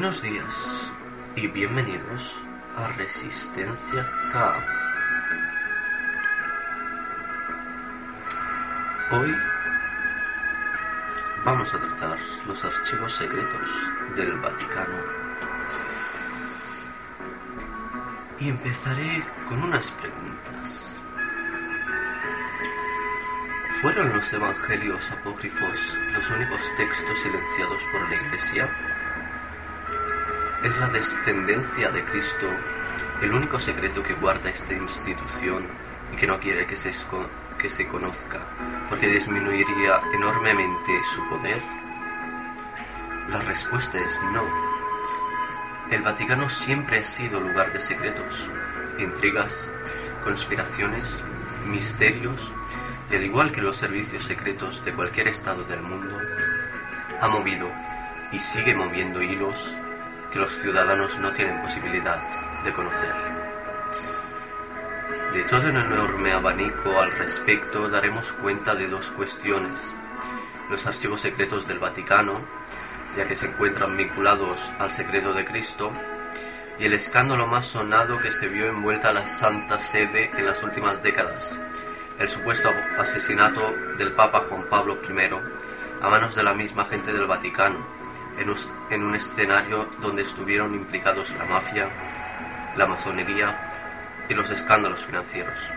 Buenos días y bienvenidos a Resistencia K. Hoy vamos a tratar los archivos secretos del Vaticano. Y empezaré con unas preguntas. ¿Fueron los evangelios apócrifos los únicos textos silenciados por la Iglesia? ¿Es la descendencia de Cristo el único secreto que guarda esta institución y que no quiere que se, que se conozca porque disminuiría enormemente su poder? La respuesta es no. El Vaticano siempre ha sido lugar de secretos, intrigas, conspiraciones, misterios, y al igual que los servicios secretos de cualquier estado del mundo, ha movido y sigue moviendo hilos que los ciudadanos no tienen posibilidad de conocer. De todo un enorme abanico al respecto daremos cuenta de dos cuestiones. Los archivos secretos del Vaticano, ya que se encuentran vinculados al secreto de Cristo, y el escándalo más sonado que se vio envuelta a la Santa Sede en las últimas décadas, el supuesto asesinato del Papa Juan Pablo I a manos de la misma gente del Vaticano, en un escenario donde estuvieron implicados la mafia, la masonería y los escándalos financieros.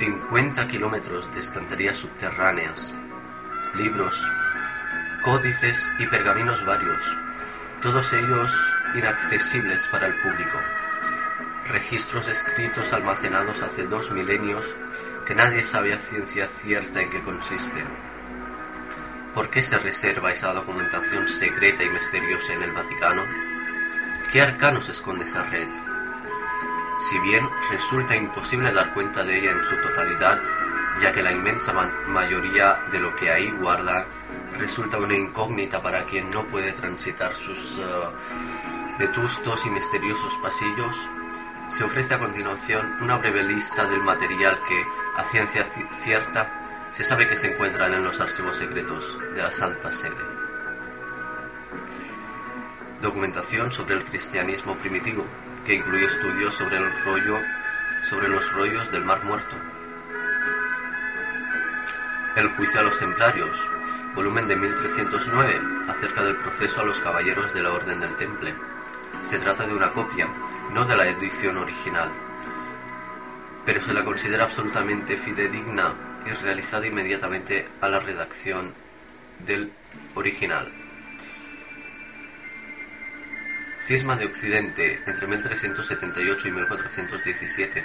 ...50 kilómetros de estanterías subterráneas... ...libros, códices y pergaminos varios... ...todos ellos inaccesibles para el público registros escritos almacenados hace dos milenios que nadie sabe a ciencia cierta en qué consisten. ¿Por qué se reserva esa documentación secreta y misteriosa en el Vaticano? ¿Qué arcanos esconde esa red? Si bien resulta imposible dar cuenta de ella en su totalidad, ya que la inmensa mayoría de lo que ahí guarda resulta una incógnita para quien no puede transitar sus eh, vetustos y misteriosos pasillos, se ofrece a continuación una breve lista del material que, a ciencia cierta, se sabe que se encuentran en los archivos secretos de la Santa Sede. Documentación sobre el cristianismo primitivo, que incluye estudios sobre el rollo, sobre los rollos del Mar Muerto. El juicio a los templarios, volumen de 1309, acerca del proceso a los caballeros de la Orden del Temple. Se trata de una copia no de la edición original, pero se la considera absolutamente fidedigna y realizada inmediatamente a la redacción del original. Cisma de Occidente entre 1378 y 1417,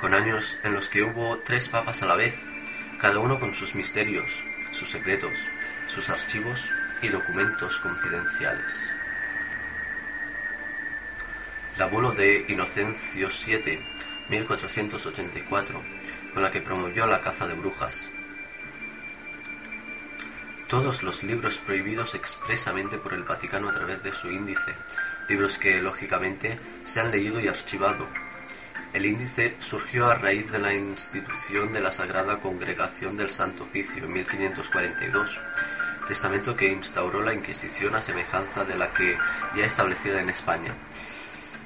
con años en los que hubo tres papas a la vez, cada uno con sus misterios, sus secretos, sus archivos y documentos confidenciales la bulo de Inocencio VII, 1484, con la que promovió la caza de brujas. Todos los libros prohibidos expresamente por el Vaticano a través de su índice, libros que, lógicamente, se han leído y archivado. El índice surgió a raíz de la institución de la Sagrada Congregación del Santo Oficio en 1542, testamento que instauró la Inquisición a semejanza de la que ya establecida en España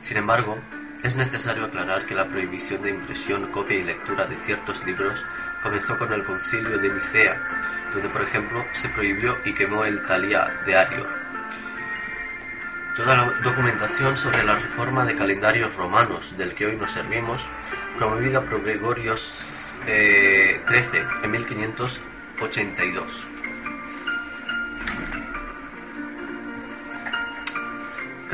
sin embargo, es necesario aclarar que la prohibición de impresión, copia y lectura de ciertos libros comenzó con el concilio de Nicea, donde por ejemplo se prohibió y quemó el talía de Ario. Toda la documentación sobre la reforma de calendarios romanos del que hoy nos servimos, promovida por Gregorio XIII eh, en 1582.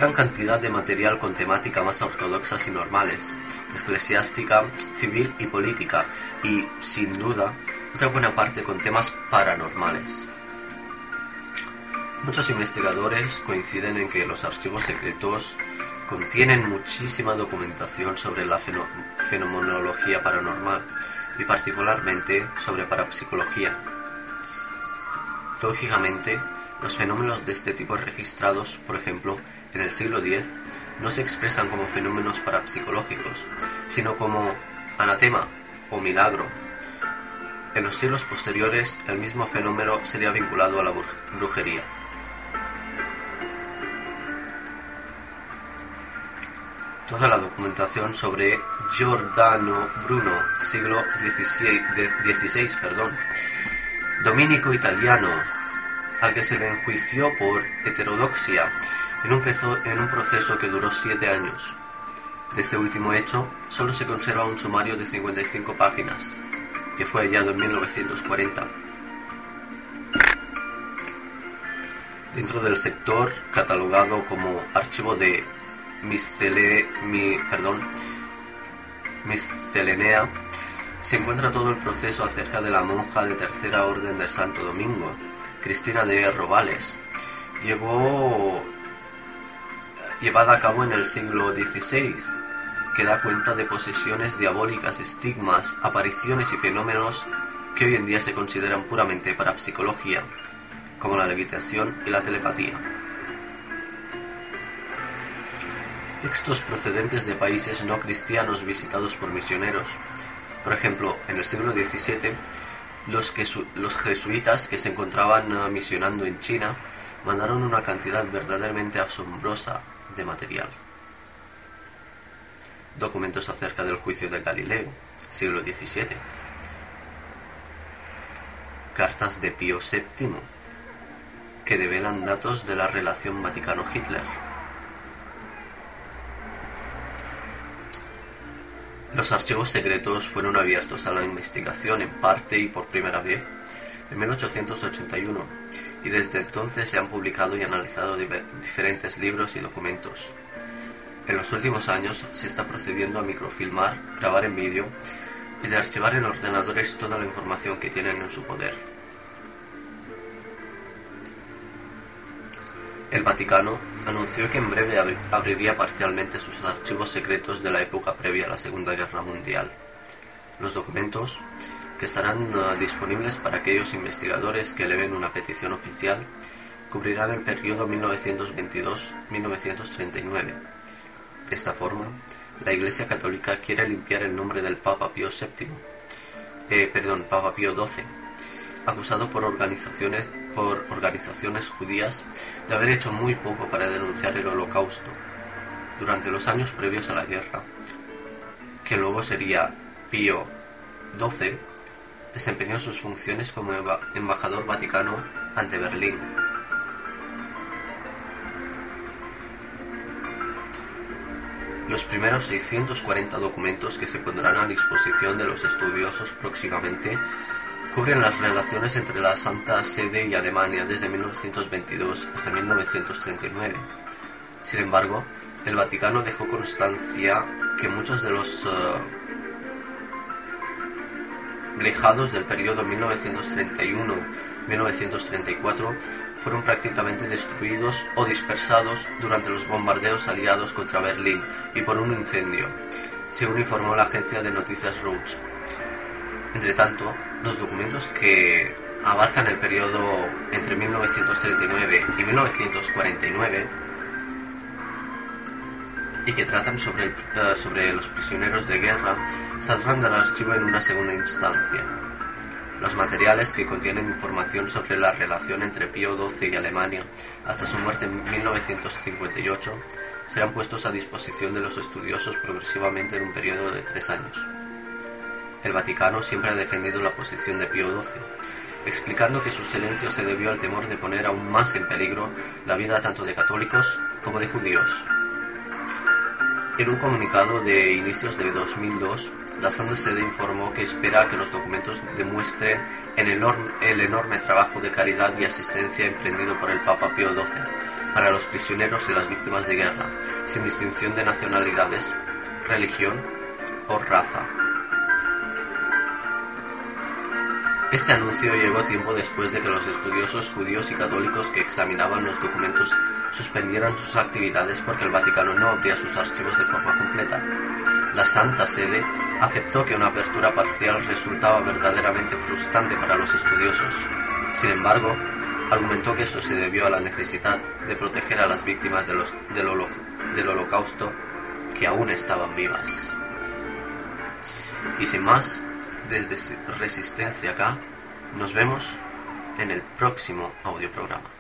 Gran cantidad de material con temática más ortodoxas y normales, eclesiástica, civil y política, y, sin duda, otra buena parte con temas paranormales. Muchos investigadores coinciden en que los archivos secretos contienen muchísima documentación sobre la fenomenología paranormal y particularmente sobre parapsicología. Lógicamente, los fenómenos de este tipo registrados, por ejemplo, en el siglo X, no se expresan como fenómenos parapsicológicos, sino como anatema, o milagro. En los siglos posteriores, el mismo fenómeno sería vinculado a la brujería. Toda la documentación sobre Giordano Bruno, siglo XVI, perdón, dominico italiano, al que se le enjuició por heterodoxia en un, en un proceso que duró siete años. De este último hecho, solo se conserva un sumario de 55 páginas, que fue hallado en 1940. Dentro del sector catalogado como archivo de miscele, mi, perdón, miscelenea, se encuentra todo el proceso acerca de la monja de tercera orden de Santo Domingo, Cristina de Robales. Llevó llevada a cabo en el siglo XVI, que da cuenta de posesiones diabólicas, estigmas, apariciones y fenómenos que hoy en día se consideran puramente parapsicología, como la levitación y la telepatía. Textos procedentes de países no cristianos visitados por misioneros. Por ejemplo, en el siglo XVII, los, los jesuitas que se encontraban uh, misionando en China mandaron una cantidad verdaderamente asombrosa de material. Documentos acerca del juicio de Galileo, siglo XVII. Cartas de Pío VII, que develan datos de la relación Vaticano-Hitler. Los archivos secretos fueron abiertos a la investigación en parte y por primera vez en 1881 y desde entonces se han publicado y analizado diferentes libros y documentos. En los últimos años se está procediendo a microfilmar, grabar en vídeo y de archivar en ordenadores toda la información que tienen en su poder. El Vaticano anunció que en breve abriría parcialmente sus archivos secretos de la época previa a la Segunda Guerra Mundial. Los documentos que estarán uh, disponibles para aquellos investigadores que eleven una petición oficial, cubrirán el periodo 1922-1939. De esta forma, la Iglesia Católica quiere limpiar el nombre del Papa Pío VII, eh, perdón, Papa Pío XII, acusado por organizaciones, por organizaciones judías de haber hecho muy poco para denunciar el holocausto durante los años previos a la guerra, que luego sería Pío XII desempeñó sus funciones como embajador vaticano ante Berlín. Los primeros 640 documentos que se pondrán a disposición de los estudiosos próximamente cubren las relaciones entre la Santa Sede y Alemania desde 1922 hasta 1939. Sin embargo, el Vaticano dejó constancia que muchos de los eh, del periodo 1931-1934 fueron prácticamente destruidos o dispersados durante los bombardeos aliados contra Berlín y por un incendio, según informó la agencia de noticias Reuters. Entretanto, los documentos que abarcan el periodo entre 1939 y 1949 y que tratan sobre, eh, sobre los prisioneros de guerra saldrán del archivo en una segunda instancia. Los materiales que contienen información sobre la relación entre Pío XII y Alemania hasta su muerte en 1958 serán puestos a disposición de los estudiosos progresivamente en un periodo de tres años. El Vaticano siempre ha defendido la posición de Pío XII, explicando que su silencio se debió al temor de poner aún más en peligro la vida tanto de católicos como de judíos. En un comunicado de inicios de 2002, la Santa Sede informó que espera que los documentos demuestren el enorme, trabajo de caridad y asistencia emprendido por el Papa Pío XII para los prisioneros y las víctimas de guerra, sin distinción de nacionalidades, religión o raza. Este anuncio llegó tiempo después de que los estudiosos judíos y católicos que examinaban los documentos suspendieran sus actividades porque el Vaticano no abría sus archivos de forma completa. La Santa Sede aceptó que una apertura parcial resultaba verdaderamente frustrante para los estudiosos. Sin embargo, argumentó que esto se debió a la necesidad de proteger a las víctimas del, del holocausto que aún estaban vivas. Y sin más, desde Resistencia acá. Nos vemos en el próximo audioprograma.